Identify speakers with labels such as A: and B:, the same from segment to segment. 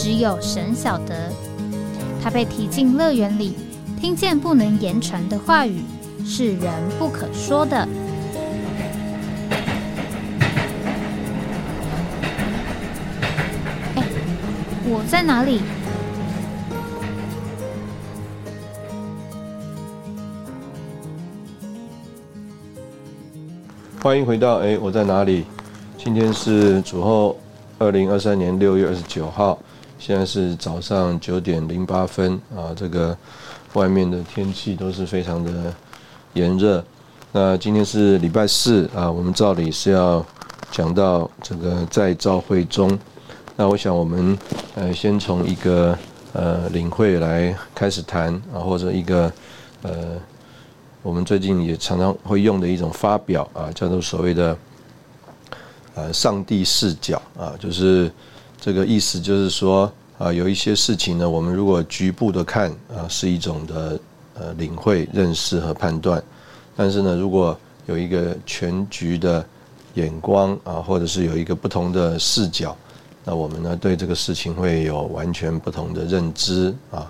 A: 只有神晓得，他被提进乐园里，听见不能言传的话语，是人不可说的。哎，我在哪里？
B: 欢迎回到哎，我在哪里？今天是主后二零二三年六月二十九号。现在是早上九点零八分啊，这个外面的天气都是非常的炎热。那今天是礼拜四啊，我们照理是要讲到这个在召会中。那我想我们呃先从一个呃领会来开始谈啊，或者一个呃我们最近也常常会用的一种发表啊，叫做所谓的呃上帝视角啊，就是。这个意思就是说，啊，有一些事情呢，我们如果局部的看，啊，是一种的呃领会、认识和判断；但是呢，如果有一个全局的眼光，啊，或者是有一个不同的视角，那我们呢对这个事情会有完全不同的认知啊。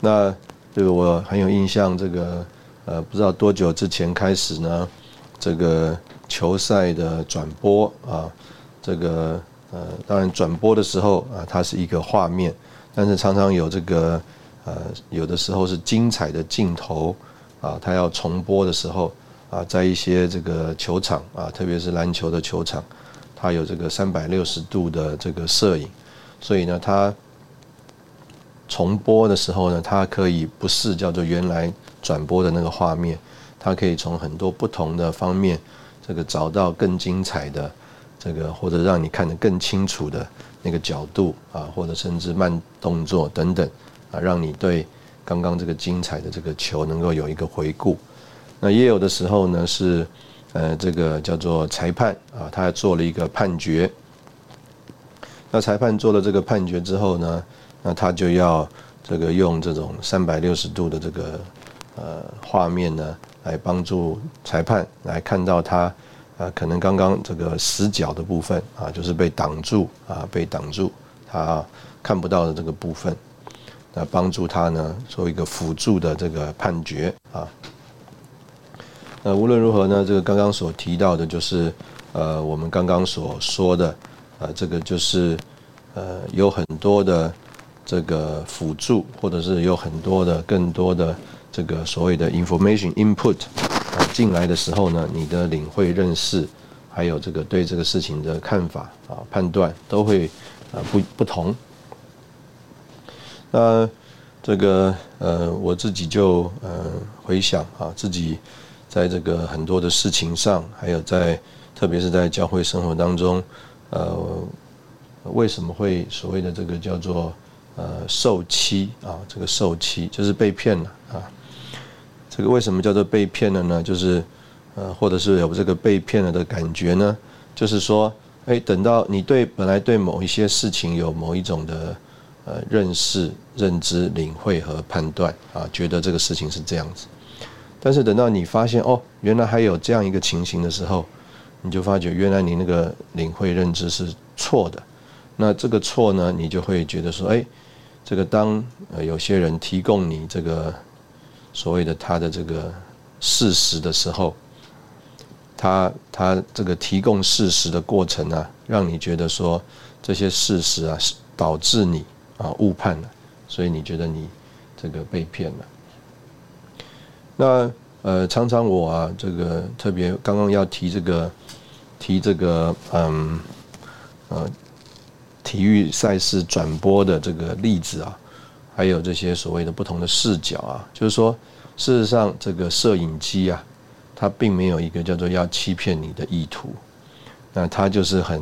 B: 那这个我很有印象，这个呃，不知道多久之前开始呢，这个球赛的转播啊，这个。呃，当然转播的时候啊，它是一个画面，但是常常有这个呃，有的时候是精彩的镜头啊，它要重播的时候啊，在一些这个球场啊，特别是篮球的球场，它有这个三百六十度的这个摄影，所以呢，它重播的时候呢，它可以不是叫做原来转播的那个画面，它可以从很多不同的方面这个找到更精彩的。这个或者让你看得更清楚的那个角度啊，或者甚至慢动作等等啊，让你对刚刚这个精彩的这个球能够有一个回顾。那也有的时候呢是呃这个叫做裁判啊，他还做了一个判决。那裁判做了这个判决之后呢，那他就要这个用这种三百六十度的这个呃画面呢，来帮助裁判来看到他。啊，可能刚刚这个死角的部分啊，就是被挡住啊，被挡住，他看不到的这个部分，那帮助他呢做一个辅助的这个判决啊。那无论如何呢，这个刚刚所提到的，就是呃，我们刚刚所说的，呃，这个就是呃，有很多的这个辅助，或者是有很多的更多的这个所谓的 information input。进来的时候呢，你的领会认识，还有这个对这个事情的看法啊判断都会啊不不同。那这个呃我自己就呃回想啊自己在这个很多的事情上，还有在特别是在教会生活当中，呃为什么会所谓的这个叫做呃受欺啊这个受欺就是被骗了啊。这个为什么叫做被骗了呢？就是，呃，或者是有这个被骗了的感觉呢？就是说，哎，等到你对本来对某一些事情有某一种的呃认识、认知、领会和判断啊，觉得这个事情是这样子，但是等到你发现哦，原来还有这样一个情形的时候，你就发觉原来你那个领会认知是错的。那这个错呢，你就会觉得说，哎，这个当呃有些人提供你这个。所谓的他的这个事实的时候，他他这个提供事实的过程啊，让你觉得说这些事实啊，导致你啊误判了，所以你觉得你这个被骗了。那呃，常常我啊，这个特别刚刚要提这个提这个嗯呃体育赛事转播的这个例子啊。还有这些所谓的不同的视角啊，就是说，事实上，这个摄影机啊，它并没有一个叫做要欺骗你的意图，那它就是很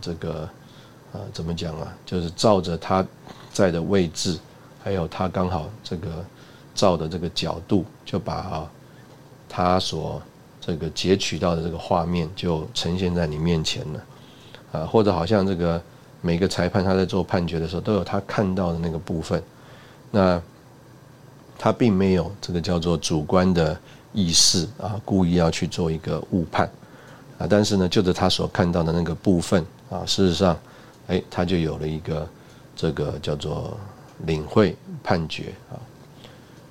B: 这个啊，怎么讲啊？就是照着他在的位置，还有他刚好这个照的这个角度，就把啊他所这个截取到的这个画面就呈现在你面前了啊，或者好像这个每个裁判他在做判决的时候，都有他看到的那个部分，那他并没有这个叫做主观的意识啊，故意要去做一个误判啊，但是呢，就着他所看到的那个部分啊，事实上。哎，他就有了一个这个叫做领会判决啊。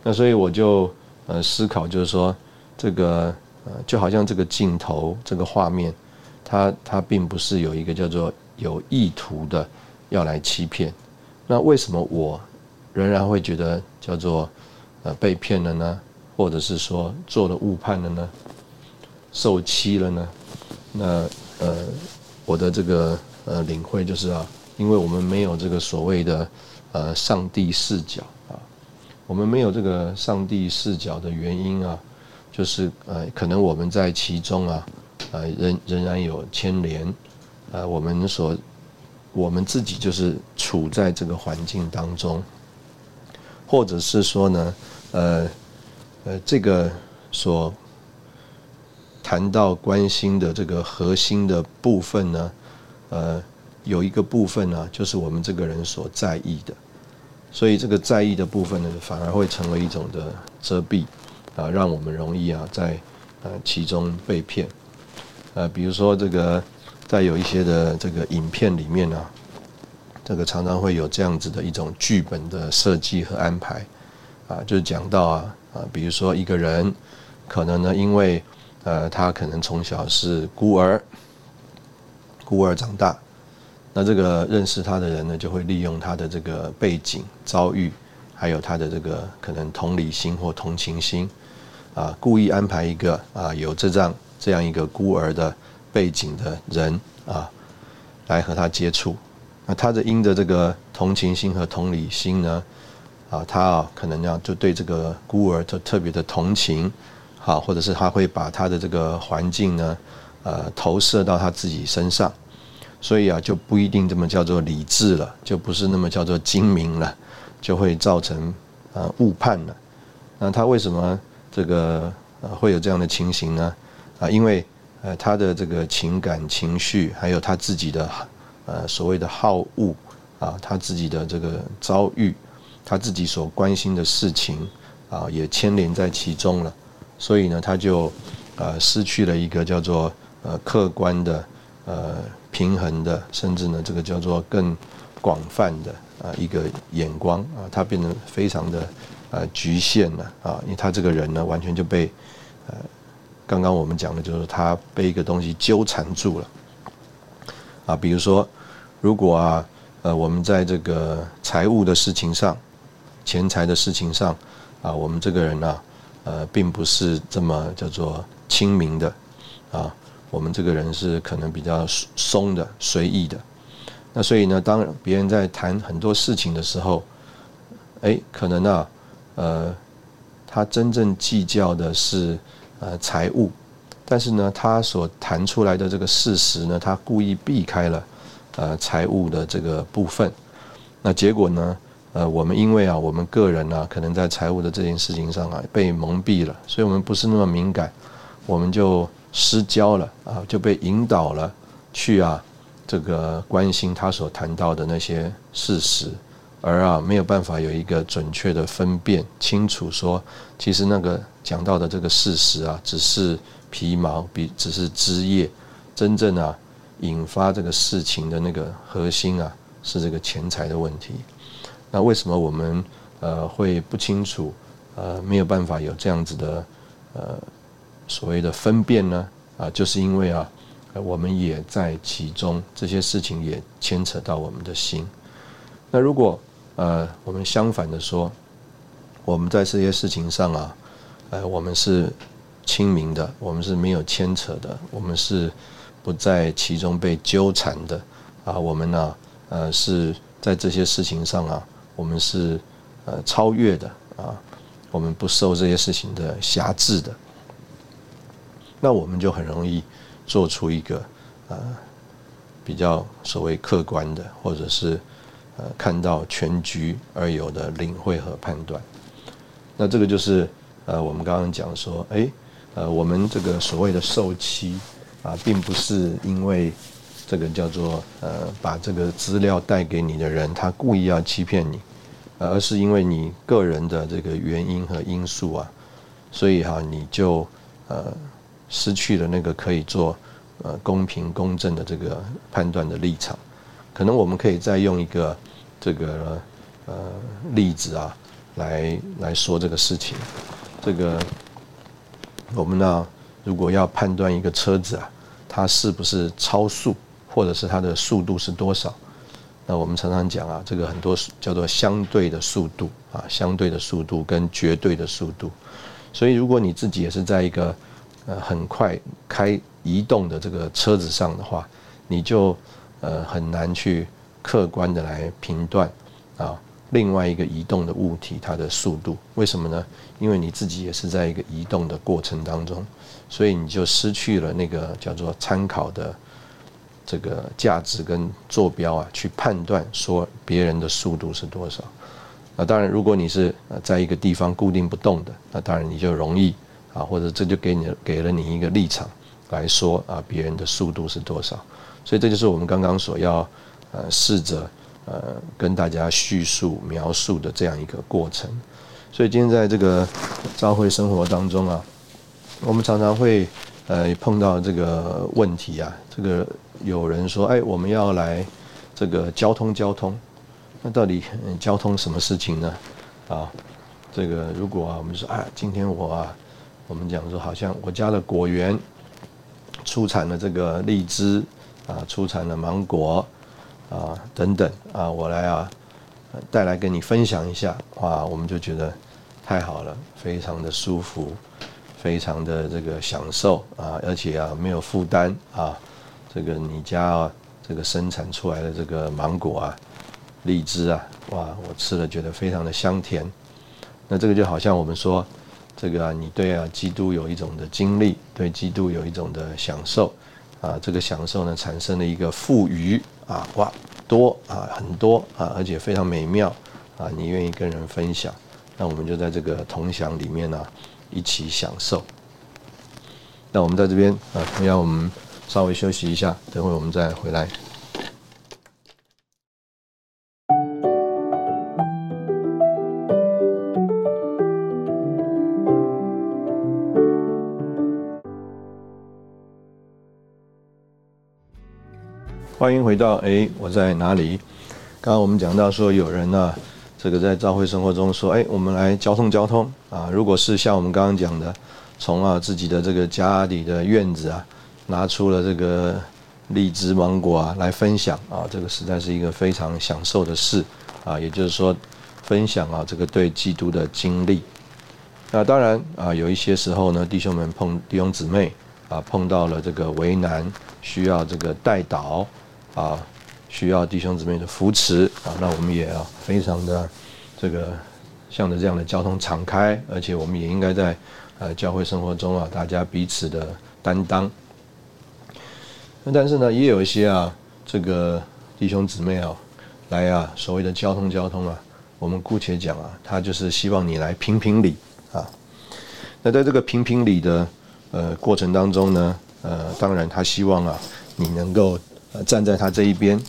B: 那所以我就呃思考，就是说这个呃就好像这个镜头这个画面，它它并不是有一个叫做有意图的要来欺骗。那为什么我仍然会觉得叫做呃被骗了呢？或者是说做了误判了呢？受欺了呢？那呃我的这个。呃，领会就是啊，因为我们没有这个所谓的呃上帝视角啊，我们没有这个上帝视角的原因啊，就是呃，可能我们在其中啊，呃，仍仍然有牵连，呃，我们所我们自己就是处在这个环境当中，或者是说呢，呃呃，这个所谈到关心的这个核心的部分呢。呃，有一个部分呢，就是我们这个人所在意的，所以这个在意的部分呢，反而会成为一种的遮蔽啊，让我们容易啊在呃其中被骗。呃，比如说这个在有一些的这个影片里面呢，这个常常会有这样子的一种剧本的设计和安排啊，就是讲到啊啊，比如说一个人可能呢，因为呃他可能从小是孤儿。孤儿长大，那这个认识他的人呢，就会利用他的这个背景遭遇，还有他的这个可能同理心或同情心，啊，故意安排一个啊有这样这样一个孤儿的背景的人啊，来和他接触。那他的因的这个同情心和同理心呢，啊，他啊可能要就对这个孤儿特特别的同情，好，或者是他会把他的这个环境呢。呃，投射到他自己身上，所以啊，就不一定这么叫做理智了，就不是那么叫做精明了，就会造成呃误判了。那他为什么这个呃会有这样的情形呢？啊，因为呃他的这个情感情绪，还有他自己的呃所谓的好恶啊，他自己的这个遭遇，他自己所关心的事情啊，也牵连在其中了。所以呢，他就呃失去了一个叫做。呃，客观的，呃，平衡的，甚至呢，这个叫做更广泛的啊一个眼光啊，他变得非常的呃局限了啊，因为他这个人呢，完全就被呃刚刚我们讲的就是他被一个东西纠缠住了啊，比如说，如果啊，呃，我们在这个财务的事情上，钱财的事情上啊，我们这个人呢，呃，并不是这么叫做清明的啊。我们这个人是可能比较松的、随意的，那所以呢，当别人在谈很多事情的时候，哎，可能啊，呃，他真正计较的是呃财务，但是呢，他所谈出来的这个事实呢，他故意避开了呃财务的这个部分，那结果呢，呃，我们因为啊，我们个人呢，可能在财务的这件事情上啊被蒙蔽了，所以我们不是那么敏感，我们就。失焦了啊，就被引导了去啊，这个关心他所谈到的那些事实，而啊没有办法有一个准确的分辨清楚，说其实那个讲到的这个事实啊，只是皮毛，比只是枝叶，真正啊引发这个事情的那个核心啊，是这个钱财的问题。那为什么我们呃会不清楚，呃没有办法有这样子的呃？所谓的分辨呢，啊，就是因为啊，我们也在其中，这些事情也牵扯到我们的心。那如果呃，我们相反的说，我们在这些事情上啊，呃，我们是清明的，我们是没有牵扯的，我们是不在其中被纠缠的啊，我们呢，呃，是在这些事情上啊，我们是呃超越的啊，我们不受这些事情的辖制的。那我们就很容易做出一个呃比较所谓客观的，或者是呃看到全局而有的领会和判断。那这个就是呃我们刚刚讲说，哎，呃我们这个所谓的受欺啊，并不是因为这个叫做呃把这个资料带给你的人他故意要欺骗你，而是因为你个人的这个原因和因素啊，所以哈你就呃失去了那个可以做。呃，公平公正的这个判断的立场，可能我们可以再用一个这个呃例子啊，来来说这个事情。这个我们呢，如果要判断一个车子啊，它是不是超速，或者是它的速度是多少，那我们常常讲啊，这个很多叫做相对的速度啊，相对的速度跟绝对的速度。所以，如果你自己也是在一个呃很快开。移动的这个车子上的话，你就呃很难去客观的来评断啊另外一个移动的物体它的速度，为什么呢？因为你自己也是在一个移动的过程当中，所以你就失去了那个叫做参考的这个价值跟坐标啊，去判断说别人的速度是多少。那当然，如果你是在一个地方固定不动的，那当然你就容易啊，或者这就给你给了你一个立场。来说啊，别人的速度是多少？所以这就是我们刚刚所要呃试着呃跟大家叙述描述的这样一个过程。所以今天在这个朝会生活当中啊，我们常常会呃碰到这个问题啊。这个有人说，哎，我们要来这个交通交通，那到底交通什么事情呢？啊，这个如果啊，我们说啊，今天我啊，我们讲说好像我家的果园。出产的这个荔枝啊，出产的芒果啊等等啊，我来啊带来跟你分享一下哇，我们就觉得太好了，非常的舒服，非常的这个享受啊，而且啊没有负担啊，这个你家啊这个生产出来的这个芒果啊、荔枝啊，哇，我吃了觉得非常的香甜，那这个就好像我们说。这个啊，你对啊，基督有一种的经历，对基督有一种的享受，啊，这个享受呢，产生了一个富余啊，哇，多啊，很多啊，而且非常美妙啊，你愿意跟人分享，那我们就在这个同享里面呢，一起享受。那我们在这边啊，同样我们稍微休息一下，等会我们再回来。欢迎回到哎，我在哪里？刚刚我们讲到说，有人呢，这个在教会生活中说，哎，我们来交通交通啊。如果是像我们刚刚讲的，从啊自己的这个家里的院子啊，拿出了这个荔枝芒果啊来分享啊，这个实在是一个非常享受的事啊。也就是说，分享啊这个对基督的经历。那当然啊，有一些时候呢，弟兄们碰弟兄姊妹啊碰到了这个为难，需要这个代祷。啊，需要弟兄姊妹的扶持啊，那我们也要非常的这个向着这样的交通敞开，而且我们也应该在呃教会生活中啊，大家彼此的担当。那但是呢，也有一些啊，这个弟兄姊妹啊，来啊，所谓的交通交通啊，我们姑且讲啊，他就是希望你来评评理啊。那在这个评评理的呃过程当中呢，呃，当然他希望啊，你能够。站在他这一边，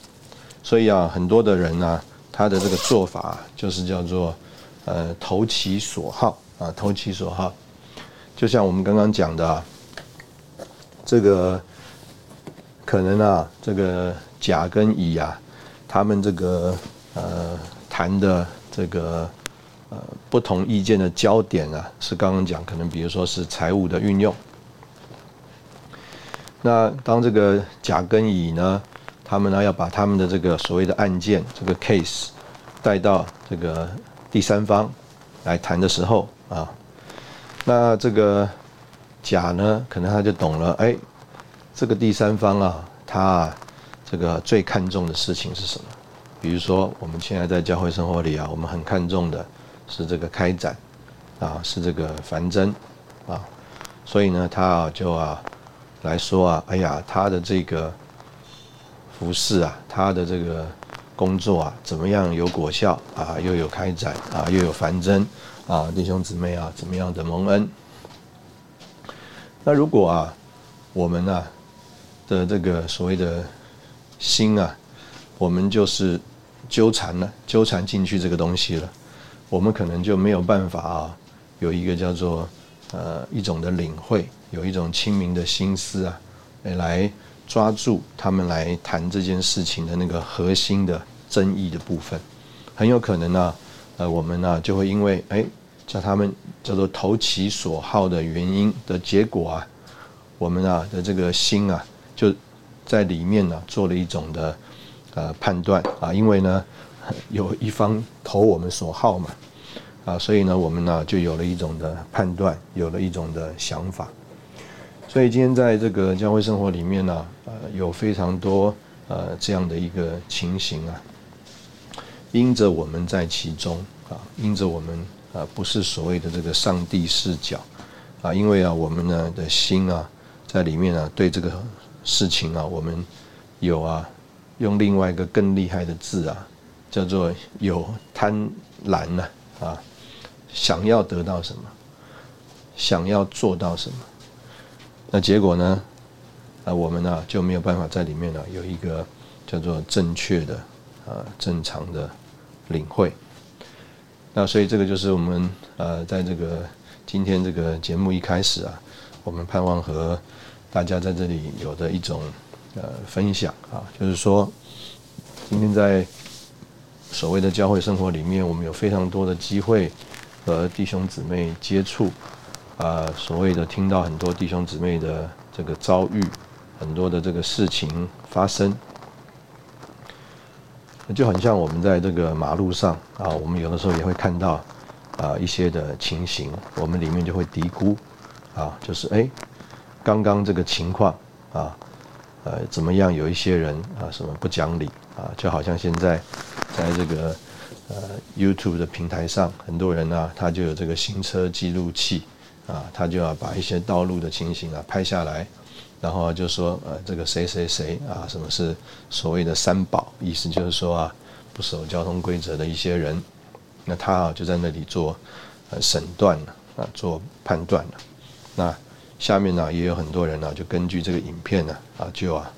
B: 所以啊，很多的人呢，他的这个做法就是叫做，呃，投其所好啊，投其所好。就像我们刚刚讲的，这个可能啊，这个甲跟乙啊，他们这个呃谈的这个呃不同意见的焦点啊，是刚刚讲，可能比如说是财务的运用。那当这个甲跟乙呢，他们呢要把他们的这个所谓的案件这个 case 带到这个第三方来谈的时候啊，那这个甲呢，可能他就懂了，哎，这个第三方啊，他啊这个最看重的事情是什么？比如说我们现在在教会生活里啊，我们很看重的是这个开展啊，是这个繁增啊，所以呢，他啊就啊。来说啊，哎呀，他的这个服侍啊，他的这个工作啊，怎么样有果效啊，又有开展啊，又有繁增啊，弟兄姊妹啊，怎么样的蒙恩？那如果啊，我们啊的这个所谓的心啊，我们就是纠缠了，纠缠进去这个东西了，我们可能就没有办法啊，有一个叫做呃一种的领会，有一种清明的心思啊，来。抓住他们来谈这件事情的那个核心的争议的部分，很有可能呢，呃，我们呢就会因为哎叫他们叫做投其所好的原因的结果啊，我们啊的这个心啊就在里面呢做了一种的呃判断啊，因为呢有一方投我们所好嘛啊，所以呢我们呢就有了一种的判断，有了一种的想法。所以今天在这个教会生活里面呢，呃，有非常多呃这样的一个情形啊，因着我们在其中啊，因着我们啊不是所谓的这个上帝视角啊，因为啊我们呢的心啊在里面啊对这个事情啊，我们有啊用另外一个更厉害的字啊，叫做有贪婪呢啊，想要得到什么，想要做到什么。那结果呢？啊，我们呢就没有办法在里面呢有一个叫做正确的啊正常的领会。那所以这个就是我们呃在这个今天这个节目一开始啊，我们盼望和大家在这里有的一种呃分享啊，就是说今天在所谓的教会生活里面，我们有非常多的机会和弟兄姊妹接触。啊，所谓的听到很多弟兄姊妹的这个遭遇，很多的这个事情发生，就很像我们在这个马路上啊，我们有的时候也会看到啊一些的情形，我们里面就会嘀咕啊，就是哎，刚刚这个情况啊，呃，怎么样？有一些人啊，什么不讲理啊，就好像现在在这个呃 YouTube 的平台上，很多人啊，他就有这个行车记录器。啊，他就要把一些道路的情形啊拍下来，然后就说呃，这个谁谁谁啊，什么是所谓的三宝，意思就是说啊，不守交通规则的一些人，那他啊就在那里做呃审断了啊，做判断了。那下面呢也有很多人呢，就根据这个影片呢啊，就啊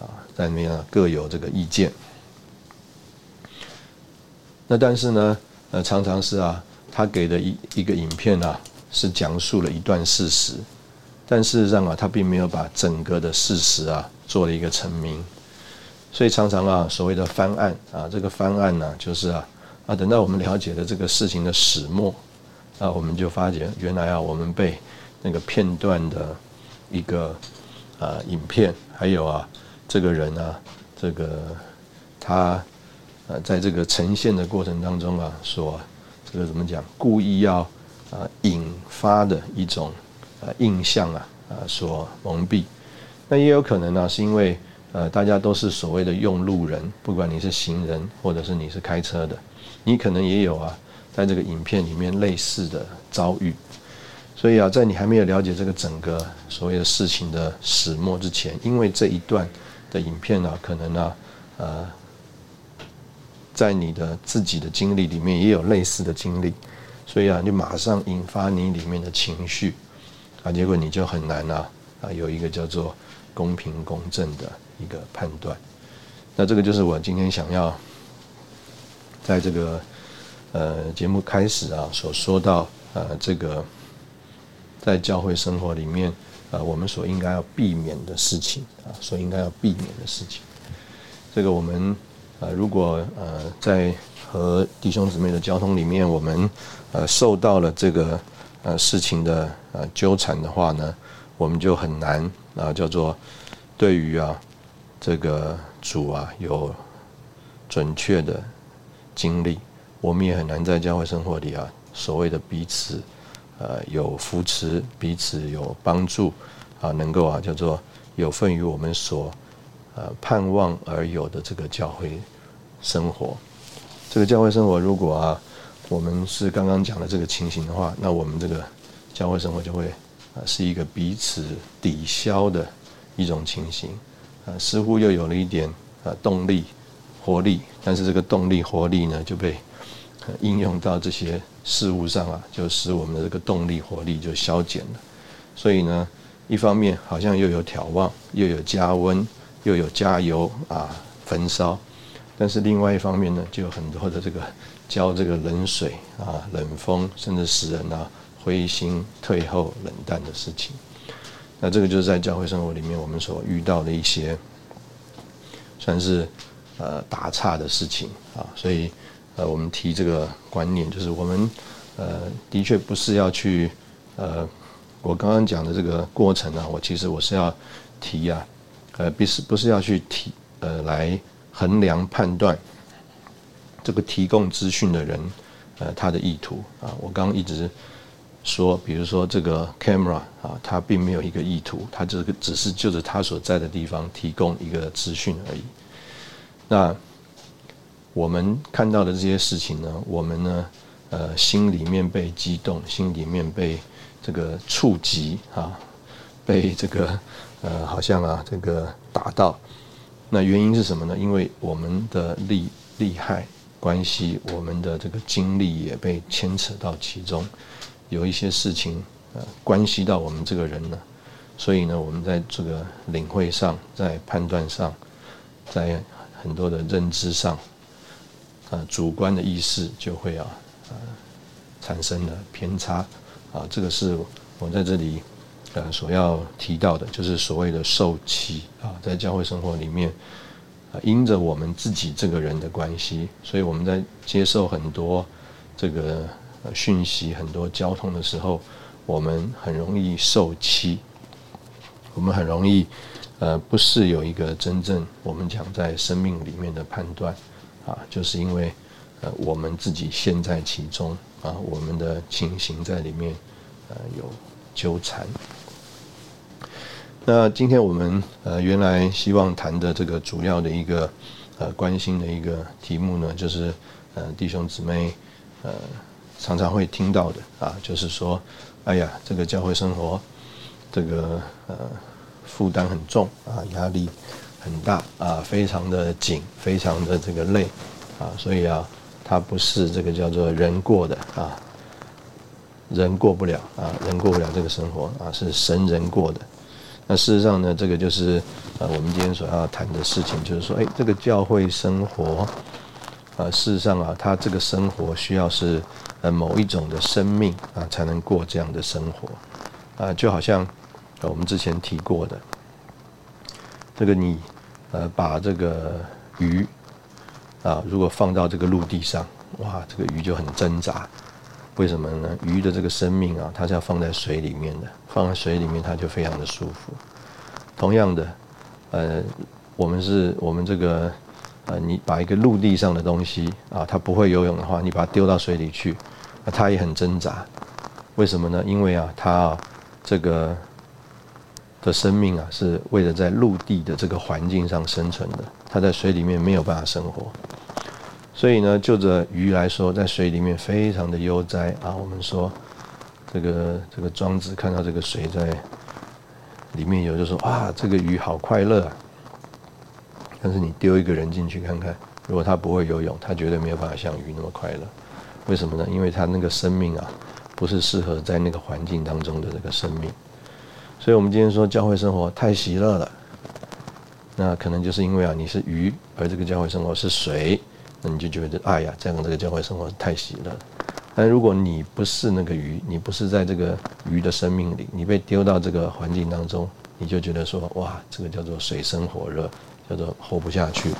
B: 啊在那边各有这个意见。那但是呢，呃，常常是啊，他给的一一个影片啊。是讲述了一段事实，但事实上啊，他并没有把整个的事实啊做了一个澄明，所以常常啊，所谓的翻案啊，这个翻案呢，就是啊啊，等到我们了解了这个事情的始末，啊，我们就发觉原来啊，我们被那个片段的一个啊影片，还有啊这个人啊，这个他呃在这个呈现的过程当中啊，所这个怎么讲，故意要。啊，引发的一种呃印象啊，啊所蒙蔽，那也有可能呢，是因为呃大家都是所谓的用路人，不管你是行人或者是你是开车的，你可能也有啊，在这个影片里面类似的遭遇，所以啊，在你还没有了解这个整个所谓的事情的始末之前，因为这一段的影片呢，可能呢，呃，在你的自己的经历里面也有类似的经历。所以啊，你马上引发你里面的情绪，啊，结果你就很难啊啊，有一个叫做公平公正的一个判断。那这个就是我今天想要在这个呃节目开始啊所说到呃这个在教会生活里面啊我们所应该要避免的事情啊，所应该要避免的事情。这个我们呃如果呃在和弟兄姊妹的交通里面，我们呃受到了这个呃事情的呃纠缠的话呢，我们就很难啊叫做对于啊这个主啊有准确的经历，我们也很难在教会生活里啊所谓的彼此呃有扶持，彼此有帮助啊，能够啊叫做有份于我们所呃盼望而有的这个教会生活。这个教会生活，如果啊，我们是刚刚讲的这个情形的话，那我们这个教会生活就会啊，是一个彼此抵消的一种情形啊，似乎又有了一点呃动力、活力，但是这个动力、活力呢就被应用到这些事物上啊，就使我们的这个动力、活力就消减了。所以呢，一方面好像又有眺望，又有加温，又有加油啊，焚烧；但是另外一方面呢，就有很多的这个浇这个冷水啊、冷风，甚至使人啊灰心、退后、冷淡的事情。那这个就是在教会生活里面我们所遇到的一些，算是呃打岔的事情啊。所以呃，我们提这个观念，就是我们呃的确不是要去呃。我刚刚讲的这个过程呢，我其实我是要提啊，呃，不是不是要去提呃来衡量判断这个提供资讯的人呃他的意图啊。我刚刚一直说，比如说这个 camera 啊，它并没有一个意图，它这个只是就着他所在的地方提供一个资讯而已。那我们看到的这些事情呢，我们呢呃心里面被激动，心里面被。这个触及啊，被这个呃，好像啊，这个打到，那原因是什么呢？因为我们的利利害关系，我们的这个精力也被牵扯到其中，有一些事情呃，关系到我们这个人呢，所以呢，我们在这个领会上，在判断上，在很多的认知上，啊，主观的意识就会啊，呃，产生了偏差。啊，这个是我在这里呃所要提到的，就是所谓的受气啊，在教会生活里面啊，因着我们自己这个人的关系，所以我们在接受很多这个讯息、很多交通的时候，我们很容易受欺，我们很容易呃不是有一个真正我们讲在生命里面的判断啊，就是因为呃我们自己陷在其中。啊，我们的情形在里面，呃，有纠缠。那今天我们呃原来希望谈的这个主要的一个呃关心的一个题目呢，就是呃弟兄姊妹呃常常会听到的啊，就是说，哎呀，这个教会生活这个呃负担很重啊，压力很大啊，非常的紧，非常的这个累啊，所以啊。它不是这个叫做人过的啊，人过不了啊，人过不了这个生活啊，是神人过的。那事实上呢，这个就是呃我们今天所要谈的事情，就是说，哎，这个教会生活啊，事实上啊，它这个生活需要是呃某一种的生命啊，才能过这样的生活啊，就好像我们之前提过的，这个你呃把这个鱼。啊，如果放到这个陆地上，哇，这个鱼就很挣扎。为什么呢？鱼的这个生命啊，它是要放在水里面的，放在水里面它就非常的舒服。同样的，呃，我们是我们这个，呃，你把一个陆地上的东西啊，它不会游泳的话，你把它丢到水里去，那它也很挣扎。为什么呢？因为啊，它这个的生命啊，是为了在陆地的这个环境上生存的，它在水里面没有办法生活。所以呢，就着鱼来说，在水里面非常的悠哉啊。我们说，这个这个庄子看到这个水在里面游，就说啊，这个鱼好快乐啊。但是你丢一个人进去看看，如果他不会游泳，他绝对没有办法像鱼那么快乐。为什么呢？因为他那个生命啊，不是适合在那个环境当中的这个生命。所以我们今天说教会生活太喜乐了，那可能就是因为啊，你是鱼，而这个教会生活是水。你就觉得，哎呀，这样这个教会生活太喜乐。但如果你不是那个鱼，你不是在这个鱼的生命里，你被丢到这个环境当中，你就觉得说，哇，这个叫做水深火热，叫做活不下去。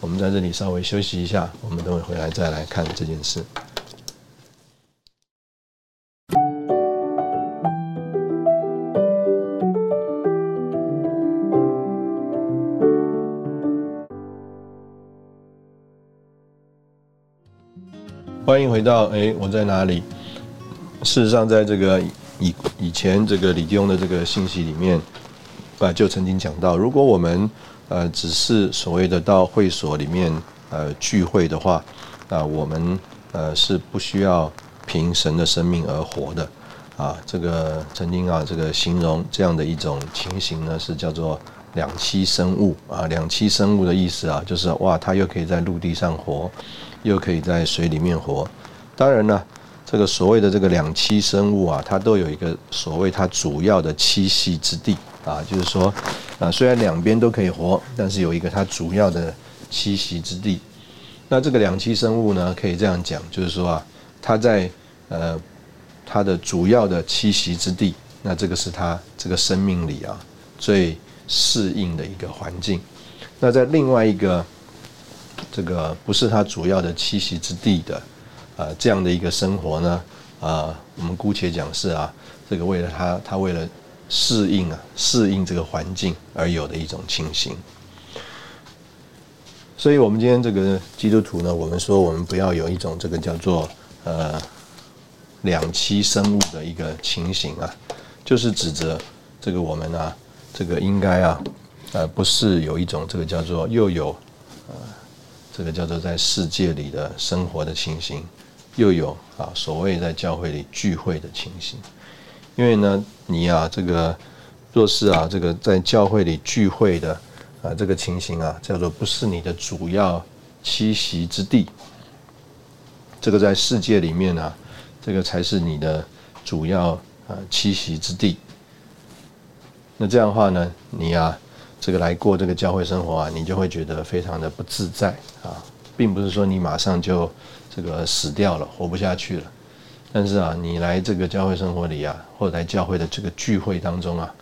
B: 我们在这里稍微休息一下，我们等会回来再来看这件事。欢迎回到哎，我在哪里？事实上，在这个以以前这个李弟兄的这个信息里面，啊，就曾经讲到，如果我们呃只是所谓的到会所里面呃聚会的话，啊，我们呃是不需要凭神的生命而活的啊。这个曾经啊，这个形容这样的一种情形呢，是叫做两栖生物啊，两栖生物的意思啊，就是哇，它又可以在陆地上活，又可以在水里面活。当然呢，这个所谓的这个两栖生物啊，它都有一个所谓它主要的栖息之地啊，就是说啊，虽然两边都可以活，但是有一个它主要的栖息之地。那这个两栖生物呢，可以这样讲，就是说啊，它在呃它的主要的栖息之地，那这个是它这个生命里啊最。适应的一个环境，那在另外一个这个不是它主要的栖息之地的啊这样的一个生活呢啊，我们姑且讲是啊，这个为了它它为了适应啊适应这个环境而有的一种情形。所以，我们今天这个基督徒呢，我们说我们不要有一种这个叫做呃两栖生物的一个情形啊，就是指责这个我们啊。这个应该啊，呃，不是有一种这个叫做又有，呃，这个叫做在世界里的生活的情形，又有啊所谓在教会里聚会的情形。因为呢，你啊这个若是啊这个在教会里聚会的啊这个情形啊，叫做不是你的主要栖息之地。这个在世界里面呢，这个才是你的主要啊栖息之地。那这样的话呢，你啊，这个来过这个教会生活啊，你就会觉得非常的不自在啊，并不是说你马上就这个死掉了，活不下去了。但是啊，你来这个教会生活里啊，或来教会的这个聚会当中啊，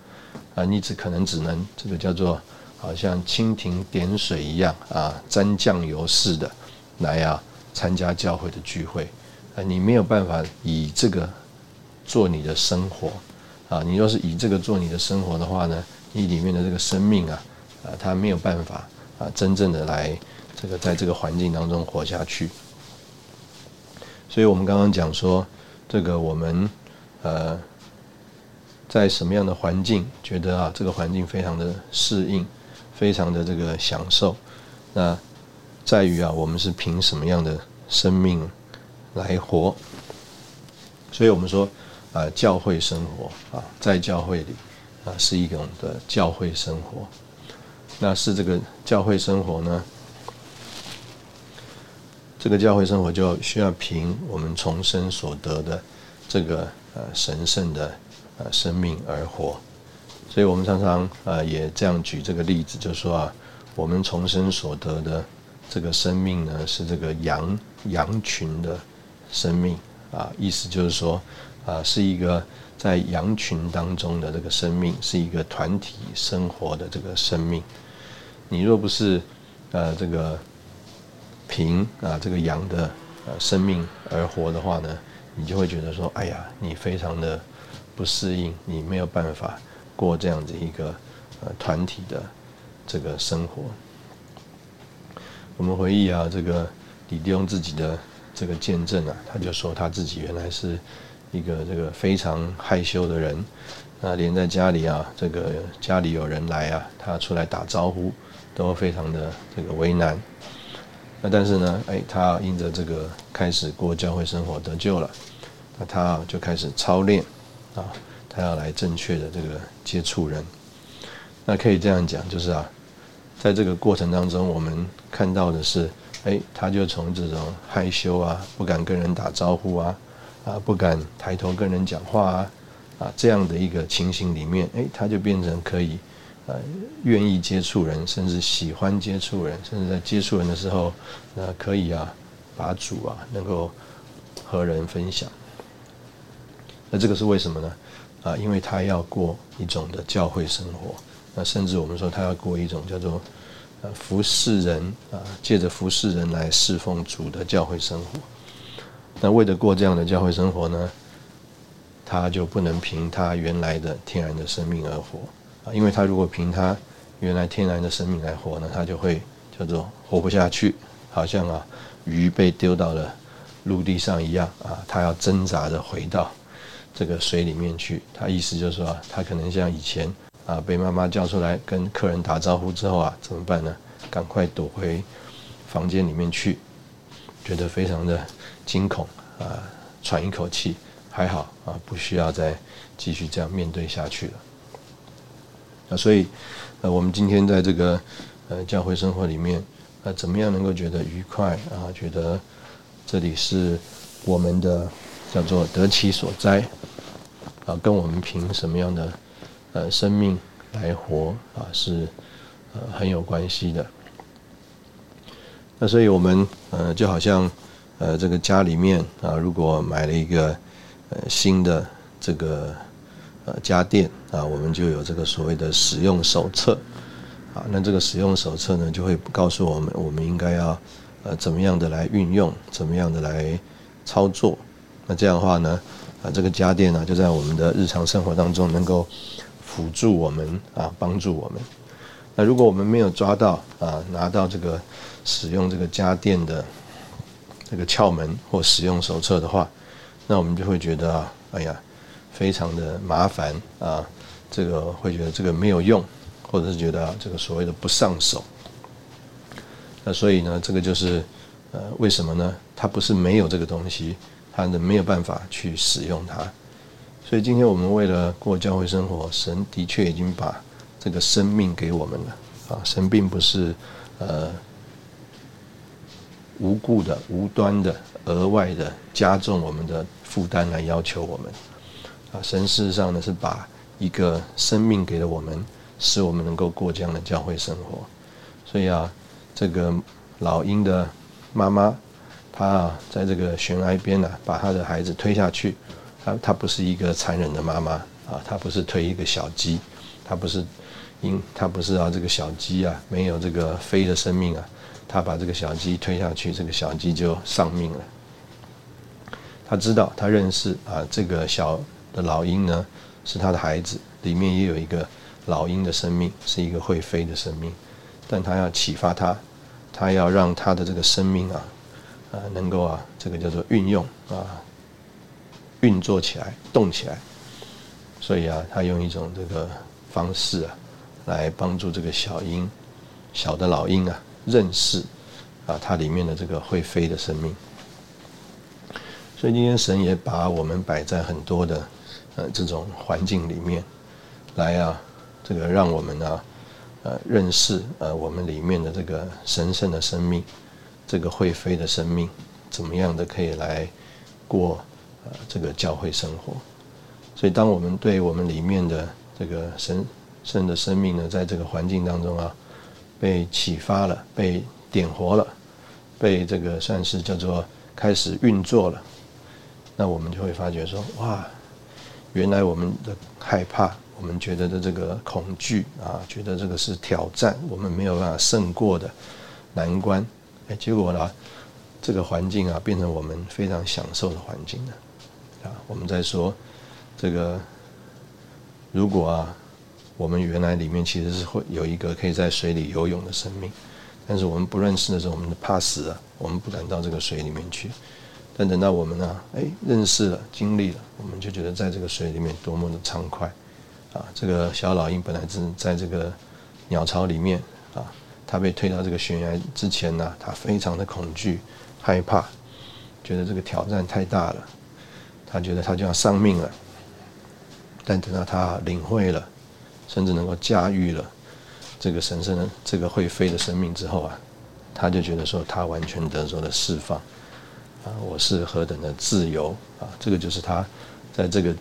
B: 啊，你只可能只能这个叫做好像蜻蜓点水一样啊，沾酱油似的来啊参加教会的聚会啊，你没有办法以这个做你的生活。啊，你若是以这个做你的生活的话呢，你里面的这个生命啊，啊，它没有办法啊，真正的来这个在这个环境当中活下去。所以我们刚刚讲说，这个我们呃，在什么样的环境觉得啊，这个环境非常的适应，非常的这个享受，那在于啊，我们是凭什么样的生命来活？所以我们说。啊，教会生活啊，在教会里啊，是一种的教会生活。那是这个教会生活呢？这个教会生活就需要凭我们重生所得的这个呃神圣的呃生命而活。所以我们常常啊也这样举这个例子，就说啊，我们重生所得的这个生命呢，是这个羊羊群的生命啊，意思就是说。啊，是一个在羊群当中的这个生命，是一个团体生活的这个生命。你若不是呃这个凭啊这个羊的呃生命而活的话呢，你就会觉得说，哎呀，你非常的不适应，你没有办法过这样子一个呃团体的这个生活。我们回忆啊，这个李弟兄自己的这个见证啊，他就说他自己原来是。一个这个非常害羞的人，那连在家里啊，这个家里有人来啊，他出来打招呼都非常的这个为难。那但是呢，哎，他因着这个开始过教会生活得救了，那他就开始操练啊，他要来正确的这个接触人。那可以这样讲，就是啊，在这个过程当中，我们看到的是，哎，他就从这种害羞啊，不敢跟人打招呼啊。啊，不敢抬头跟人讲话啊，啊，这样的一个情形里面，哎，他就变成可以，呃，愿意接触人，甚至喜欢接触人，甚至在接触人的时候，那可以啊，把主啊能够和人分享。那这个是为什么呢？啊，因为他要过一种的教会生活，那甚至我们说他要过一种叫做呃服侍人啊，借着服侍人来侍奉主的教会生活。那为了过这样的教会生活呢，他就不能凭他原来的天然的生命而活啊，因为他如果凭他原来天然的生命来活呢，他就会叫做活不下去，好像啊鱼被丢到了陆地上一样啊，他要挣扎着回到这个水里面去。他意思就是说，他可能像以前啊被妈妈叫出来跟客人打招呼之后啊，怎么办呢？赶快躲回房间里面去，觉得非常的。惊恐啊，喘一口气，还好啊，不需要再继续这样面对下去了。啊，所以呃，我们今天在这个呃教会生活里面，呃，怎么样能够觉得愉快啊？觉得这里是我们的叫做得其所哉啊，跟我们凭什么样的呃生命来活啊，是呃很有关系的。那所以我们呃就好像呃这个家里面啊，如果买了一个呃新的这个呃家电啊，我们就有这个所谓的使用手册啊。那这个使用手册呢，就会告诉我们我们应该要呃怎么样的来运用，怎么样的来操作。那这样的话呢，啊这个家电呢就在我们的日常生活当中能够辅助我们啊，帮助我们。那如果我们没有抓到啊，拿到这个使用这个家电的这个窍门或使用手册的话，那我们就会觉得啊，哎呀，非常的麻烦啊，这个会觉得这个没有用，或者是觉得这个所谓的不上手。那所以呢，这个就是呃，为什么呢？它不是没有这个东西，它的没有办法去使用它。所以今天我们为了过教会生活，神的确已经把。这个生命给我们了啊！神并不是呃无故的、无端的、额外的加重我们的负担来要求我们啊！神事实上呢是把一个生命给了我们，使我们能够过这样的教会生活。所以啊，这个老鹰的妈妈，她啊在这个悬崖边呢，把她的孩子推下去。她她不是一个残忍的妈妈啊，她不是推一个小鸡，她不是。因她不是啊，这个小鸡啊，没有这个飞的生命啊，他把这个小鸡推下去，这个小鸡就丧命了。他知道，他认识啊，这个小的老鹰呢是他的孩子，里面也有一个老鹰的生命，是一个会飞的生命，但他要启发他，他要让他的这个生命啊，啊，能够啊，这个叫做运用啊，运作起来，动起来。所以啊，他用一种这个方式啊。来帮助这个小鹰，小的老鹰啊，认识啊，它里面的这个会飞的生命。所以今天神也把我们摆在很多的呃这种环境里面，来啊，这个让我们呢呃认识呃我们里面的这个神圣的生命，这个会飞的生命，怎么样的可以来过呃这个教会生活。所以当我们对我们里面的这个神。圣的生命呢，在这个环境当中啊，被启发了，被点活了，被这个算是叫做开始运作了。那我们就会发觉说，哇，原来我们的害怕，我们觉得的这个恐惧啊，觉得这个是挑战，我们没有办法胜过的难关。哎，结果呢，这个环境啊，变成我们非常享受的环境了。啊，我们在说这个，如果啊。我们原来里面其实是会有一个可以在水里游泳的生命，但是我们不认识的时候，我们怕死啊，我们不敢到这个水里面去。但等到我们呢，哎，认识了、经历了，我们就觉得在这个水里面多么的畅快啊！这个小老鹰本来是在这个鸟巢里面啊，它被推到这个悬崖之前呢，它非常的恐惧、害怕，觉得这个挑战太大了，它觉得它就要丧命了。但等到它领会了。甚至能够驾驭了这个神圣的、这个会飞的生命之后啊，他就觉得说他完全得着了释放啊！我是何等的自由啊！这个就是他在这个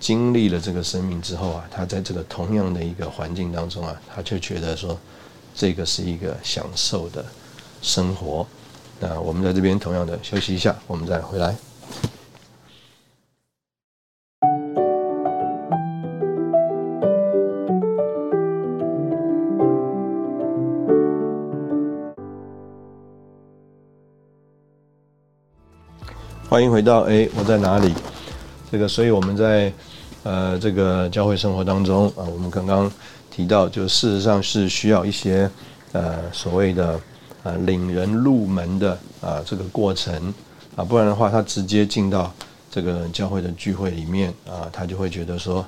B: 经历了这个生命之后啊，他在这个同样的一个环境当中啊，他就觉得说这个是一个享受的生活。那我们在这边同样的休息一下，我们再回来。欢迎回到哎，我在哪里？这个，所以我们在呃这个教会生活当中啊，我们刚刚提到，就事实上是需要一些呃所谓的呃领人入门的啊这个过程啊，不然的话，他直接进到这个教会的聚会里面啊，他就会觉得说，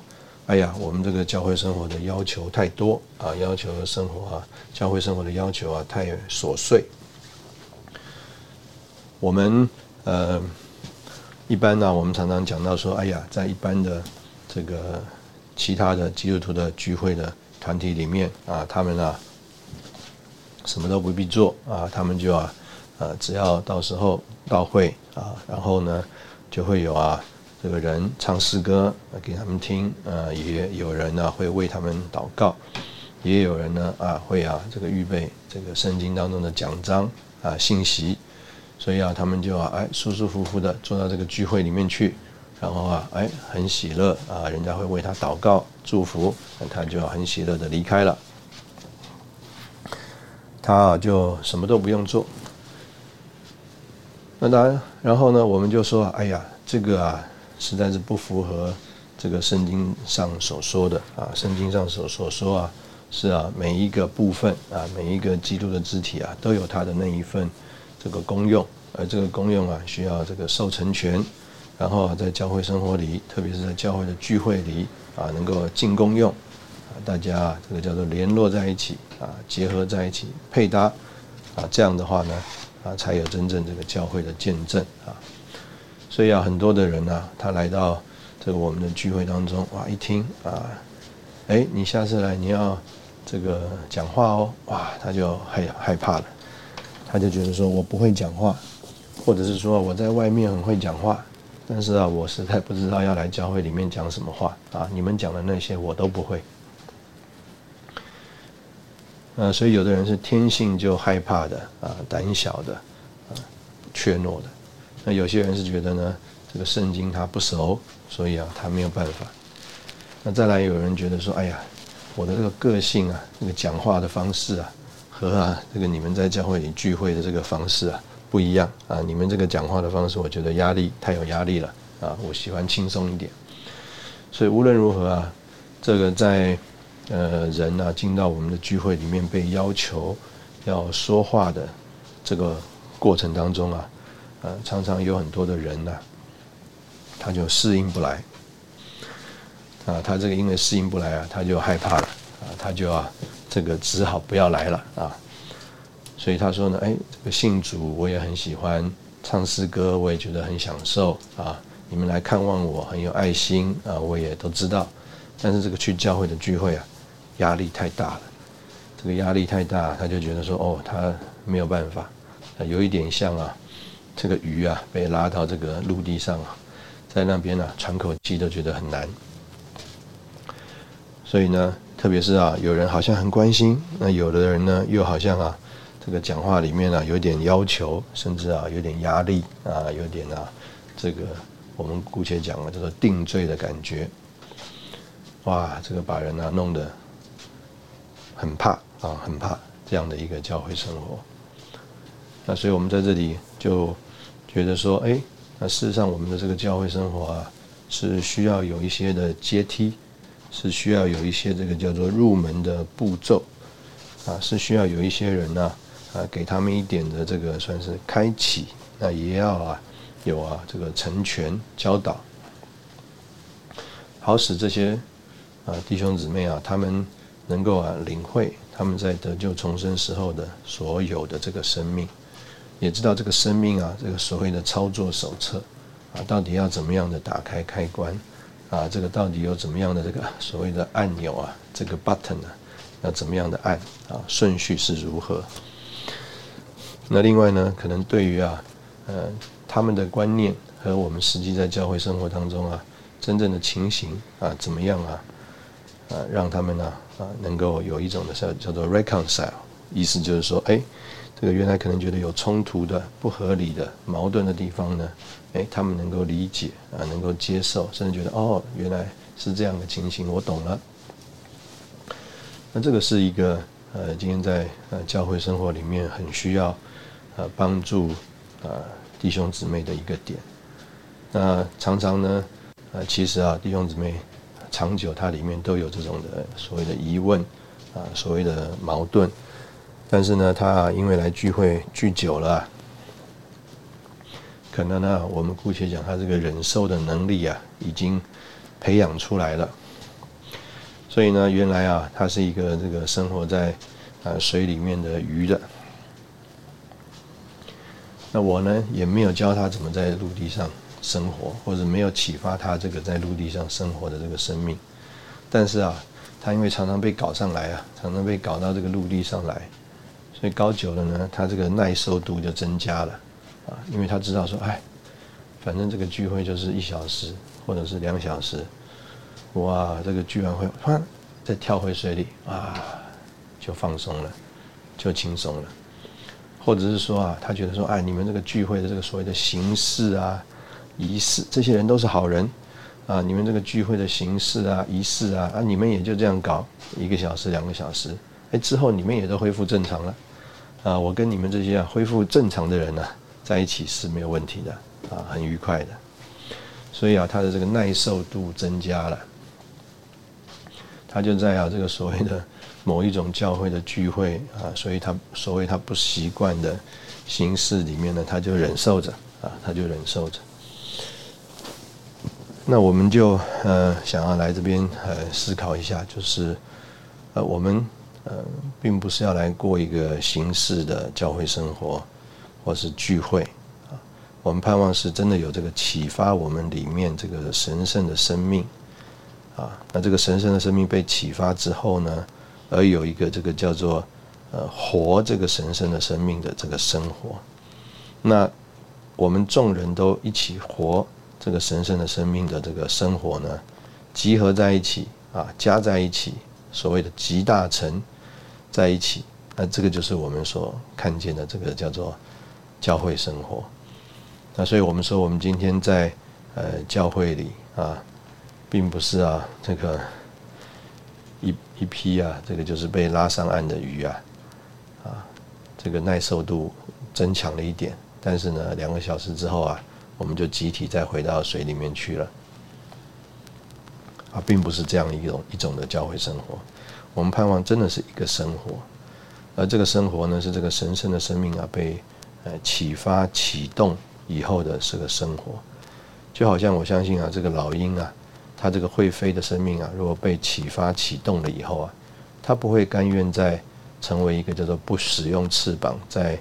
B: 哎呀，我们这个教会生活的要求太多啊，要求生活啊，教会生活的要求啊太琐碎。我们呃。一般呢，我们常常讲到说，哎呀，在一般的这个其他的基督徒的聚会的团体里面啊，他们啊什么都不必做啊，他们就啊呃只要到时候到会啊，然后呢就会有啊这个人唱诗歌给他们听，呃也有人呢会为他们祷告，也有人呢啊会啊这个预备这个圣经当中的讲章啊信息，所以啊他们就啊哎舒舒服服的坐到这个聚会里面去。然后啊，哎，很喜乐啊，人家会为他祷告祝福，那他就很喜乐的离开了。他啊，就什么都不用做。那当然，然后呢，我们就说，哎呀，这个啊，实在是不符合这个圣经上所说的啊，圣经上所所说啊，是啊，每一个部分啊，每一个基督的肢体啊，都有它的那一份这个公用，而这个公用啊，需要这个受成全。然后在教会生活里，特别是在教会的聚会里啊，能够进公用啊，大家这个叫做联络在一起啊，结合在一起，配搭啊，这样的话呢啊，才有真正这个教会的见证啊。所以啊，很多的人呢，他来到这个我们的聚会当中，哇，一听啊，哎，你下次来你要这个讲话哦，哇，他就害害怕了，他就觉得说我不会讲话，或者是说我在外面很会讲话。但是啊，我实在不知道要来教会里面讲什么话啊！你们讲的那些我都不会。呃，所以有的人是天性就害怕的啊，胆小的啊，怯懦的。那有些人是觉得呢，这个圣经他不熟，所以啊，他没有办法。那再来有人觉得说，哎呀，我的这个个性啊，这个讲话的方式啊，和啊这个你们在教会里聚会的这个方式啊。不一样啊！你们这个讲话的方式，我觉得压力太有压力了啊！我喜欢轻松一点。所以无论如何啊，这个在呃人啊进到我们的聚会里面被要求要说话的这个过程当中啊，呃，常常有很多的人呢，他就适应不来啊，他这个因为适应不来啊，他就害怕了啊，他就啊这个只好不要来了啊。所以他说呢，哎，这个信主我也很喜欢唱诗歌，我也觉得很享受啊。你们来看望我很有爱心啊，我也都知道。但是这个去教会的聚会啊，压力太大了。这个压力太大，他就觉得说，哦，他没有办法，有一点像啊，这个鱼啊被拉到这个陆地上啊，在那边呢喘口气都觉得很难。所以呢，特别是啊，有人好像很关心，那有的人呢又好像啊。这个讲话里面呢，有点要求，甚至啊，有点压力啊，有点啊，这个我们姑且讲了，叫做定罪的感觉。哇，这个把人啊弄得很怕啊，很怕这样的一个教会生活。那所以我们在这里就觉得说，哎，那事实上我们的这个教会生活啊，是需要有一些的阶梯，是需要有一些这个叫做入门的步骤啊，是需要有一些人呢。啊，给他们一点的这个算是开启，那也要啊有啊这个成全教导，好使这些啊弟兄姊妹啊，他们能够啊领会他们在得救重生时候的所有的这个生命，也知道这个生命啊这个所谓的操作手册啊，到底要怎么样的打开开关啊，这个到底有怎么样的这个所谓的按钮啊，这个 button 呢，要怎么样的按啊，顺序是如何？那另外呢，可能对于啊，呃，他们的观念和我们实际在教会生活当中啊，真正的情形啊，怎么样啊，啊，让他们呢啊，能够有一种的叫叫做 reconcile，意思就是说，哎，这个原来可能觉得有冲突的、不合理的、矛盾的地方呢，哎，他们能够理解啊，能够接受，甚至觉得哦，原来是这样的情形，我懂了。那这个是一个呃，今天在呃教会生活里面很需要。呃，帮助啊弟兄姊妹的一个点。那常常呢，呃，其实啊，弟兄姊妹长久它里面都有这种的所谓的疑问啊，所谓的矛盾。但是呢，他因为来聚会聚久了，可能呢，我们姑且讲他这个忍受的能力啊，已经培养出来了。所以呢，原来啊，他是一个这个生活在啊水里面的鱼的。那我呢，也没有教他怎么在陆地上生活，或者没有启发他这个在陆地上生活的这个生命。但是啊，他因为常常被搞上来啊，常常被搞到这个陆地上来，所以搞久了呢，他这个耐受度就增加了因为他知道说，哎，反正这个聚会就是一小时或者是两小时，哇，这个聚完会突然再跳回水里啊，就放松了，就轻松了，或者是说啊，他觉得说，哎，你们这个聚会的这个所谓的形式啊、仪式，这些人都是好人。啊，你们这个聚会的形式啊、仪式啊，啊，你们也就这样搞一个小时、两个小时，哎，之后你们也都恢复正常了。啊，我跟你们这些啊恢复正常的人呢，在一起是没有问题的，啊，很愉快的。所以啊，他的这个耐受度增加了，他就在啊这个所谓的 某一种教会的聚会啊，所以他所谓他不习惯的形式里面呢，他就忍受着啊，他就忍受着。那我们就呃想要来这边呃思考一下，就是呃我们呃并不是要来过一个形式的教会生活或是聚会啊，我们盼望是真的有这个启发我们里面这个神圣的生命啊，那这个神圣的生命被启发之后呢，而有一个这个叫做呃活这个神圣的生命的这个生活，那我们众人都一起活。这个神圣的生命的这个生活呢，集合在一起啊，加在一起，所谓的集大成在一起，那这个就是我们所看见的这个叫做教会生活。那所以我们说，我们今天在呃教会里啊，并不是啊这个一一批啊，这个就是被拉上岸的鱼啊，啊，这个耐受度增强了一点，但是呢，两个小时之后啊。我们就集体再回到水里面去了，啊，并不是这样一种一种的教会生活。我们盼望真的是一个生活，而这个生活呢，是这个神圣的生命啊被呃启发启动以后的这个生活。就好像我相信啊，这个老鹰啊，它这个会飞的生命啊，如果被启发启动了以后啊，它不会甘愿在成为一个叫做不使用翅膀在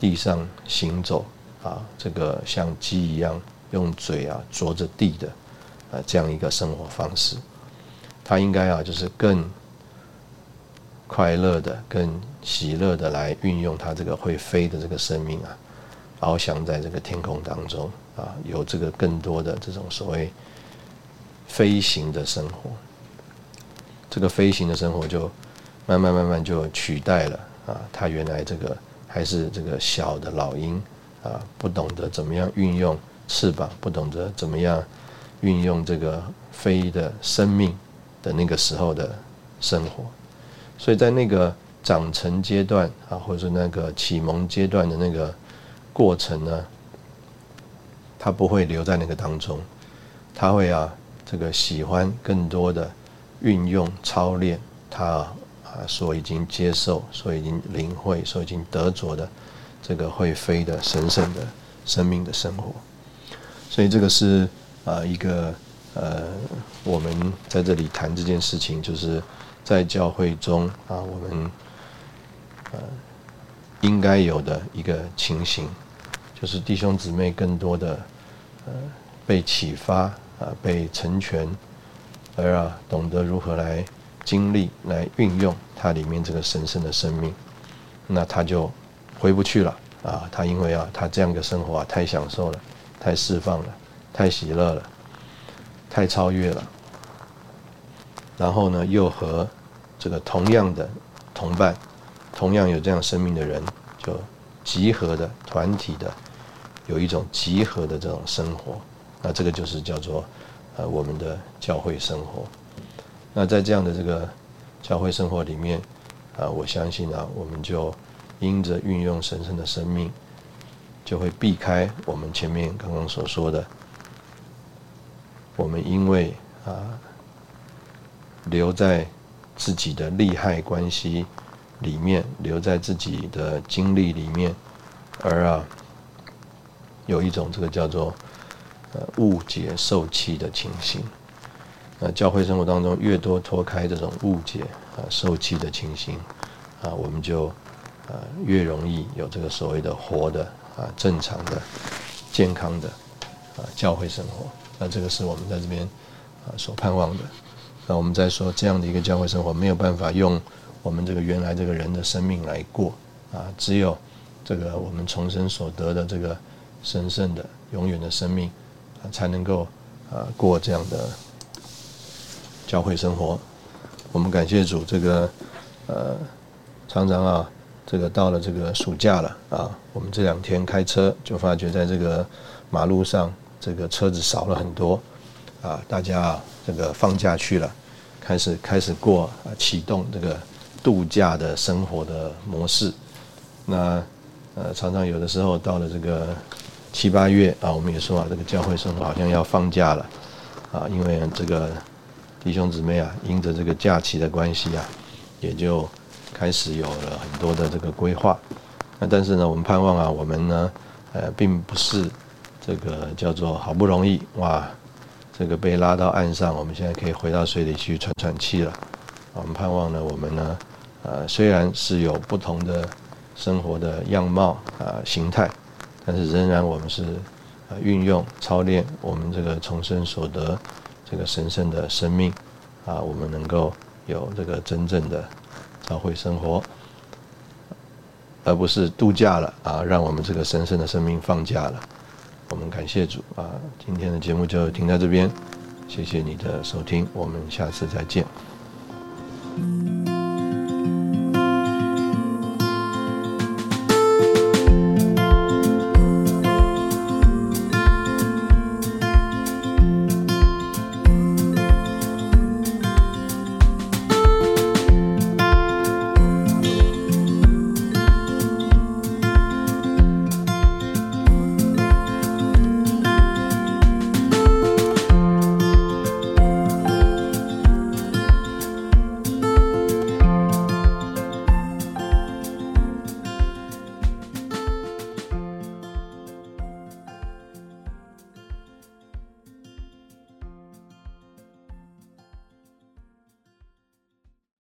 B: 地上行走。啊，这个像鸡一样用嘴啊啄着地的，啊，这样一个生活方式，它应该啊，就是更快乐的、更喜乐的来运用他这个会飞的这个生命啊，翱翔在这个天空当中啊，有这个更多的这种所谓飞行的生活，这个飞行的生活就慢慢慢慢就取代了啊，他原来这个还是这个小的老鹰。啊，不懂得怎么样运用翅膀，不懂得怎么样运用这个飞的生命的那个时候的生活，所以在那个长成阶段啊，或者说那个启蒙阶段的那个过程呢，他不会留在那个当中，他会啊，这个喜欢更多的运用操练他啊所已经接受、所已经领会、所已经得着的。这个会飞的神圣的生命的生活，所以这个是啊一个呃我们在这里谈这件事情，就是在教会中啊我们呃应该有的一个情形，就是弟兄姊妹更多的呃被启发啊被成全，而啊懂得如何来经历来运用它里面这个神圣的生命，那他就。回不去了啊！他因为啊，他这样的生活啊，太享受了，太释放了，太喜乐了，太超越了。然后呢，又和这个同样的同伴，同样有这样生命的人，就集合的团体的，有一种集合的这种生活。那这个就是叫做呃我们的教会生活。那在这样的这个教会生活里面啊，我相信啊，我们就。因着运用神圣的生命，就会避开我们前面刚刚所说的。我们因为啊，留在自己的利害关系里面，留在自己的经历里面，而啊，有一种这个叫做呃误解受气的情形。那教会生活当中越多脱开这种误解啊受气的情形啊，我们就。呃，越容易有这个所谓的活的啊，正常的、健康的啊教会生活。那这个是我们在这边啊所盼望的。那我们再说这样的一个教会生活没有办法用我们这个原来这个人的生命来过啊，只有这个我们重生所得的这个神圣的永远的生命，才能够啊过这样的教会生活。我们感谢主，这个呃常常啊，这个到了这个暑假了啊，我们这两天开车就发觉在这个马路上这个车子少了很多啊，大家这个放假去了，开始开始过啊启动这个度假的生活的模式。那呃常常有的时候到了这个七八月啊，我们也说啊，这个教会生活好像要放假了啊，因为这个。弟兄姊妹啊，因着这个假期的关系啊，也就开始有了很多的这个规划。那但是呢，我们盼望啊，我们呢，呃，并不是这个叫做好不容易哇，这个被拉到岸上，我们现在可以回到水里去喘喘气了。我们盼望呢，我们呢，呃，虽然是有不同的生活的样貌啊形态，但是仍然我们是呃运用操练我们这个重生所得。这个神圣的生命啊，我们能够有这个真正的教会生活，而不是度假了啊，让我们这个神圣的生命放假了。我们感谢主啊，今天的节目就停在这边，谢谢你的收听，我们下次再见。